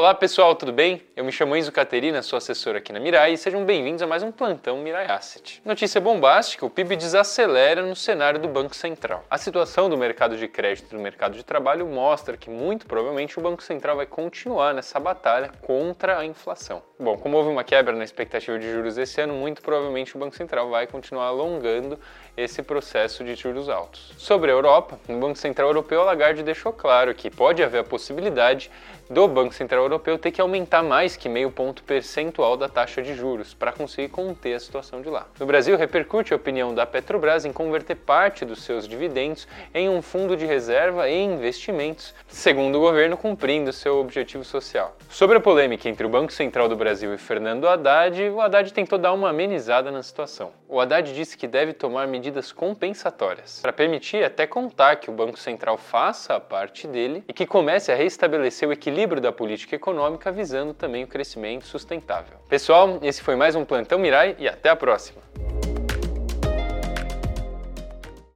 Olá pessoal, tudo bem? Eu me chamo Enzo Caterina, sou assessor aqui na Mirai e sejam bem-vindos a mais um plantão Mirai Asset. Notícia bombástica: o PIB desacelera no cenário do Banco Central. A situação do mercado de crédito e do mercado de trabalho mostra que muito provavelmente o Banco Central vai continuar nessa batalha contra a inflação. Bom, como houve uma quebra na expectativa de juros esse ano, muito provavelmente o Banco Central vai continuar alongando esse processo de juros altos. Sobre a Europa, no Banco Central Europeu, Lagarde deixou claro que pode haver a possibilidade do Banco Central Europeu ter que aumentar mais que meio ponto percentual da taxa de juros para conseguir conter a situação de lá. No Brasil, repercute a opinião da Petrobras em converter parte dos seus dividendos em um fundo de reserva e investimentos, segundo o governo cumprindo seu objetivo social. Sobre a polêmica entre o Banco Central do Brasil e Fernando Haddad, o Haddad tentou dar uma amenizada na situação. O Haddad disse que deve tomar medidas compensatórias para permitir até contar que o Banco Central faça a parte dele e que comece a restabelecer o equilíbrio da política econômica visando também o crescimento sustentável. Pessoal, esse foi mais um Plantão Mirai e até a próxima!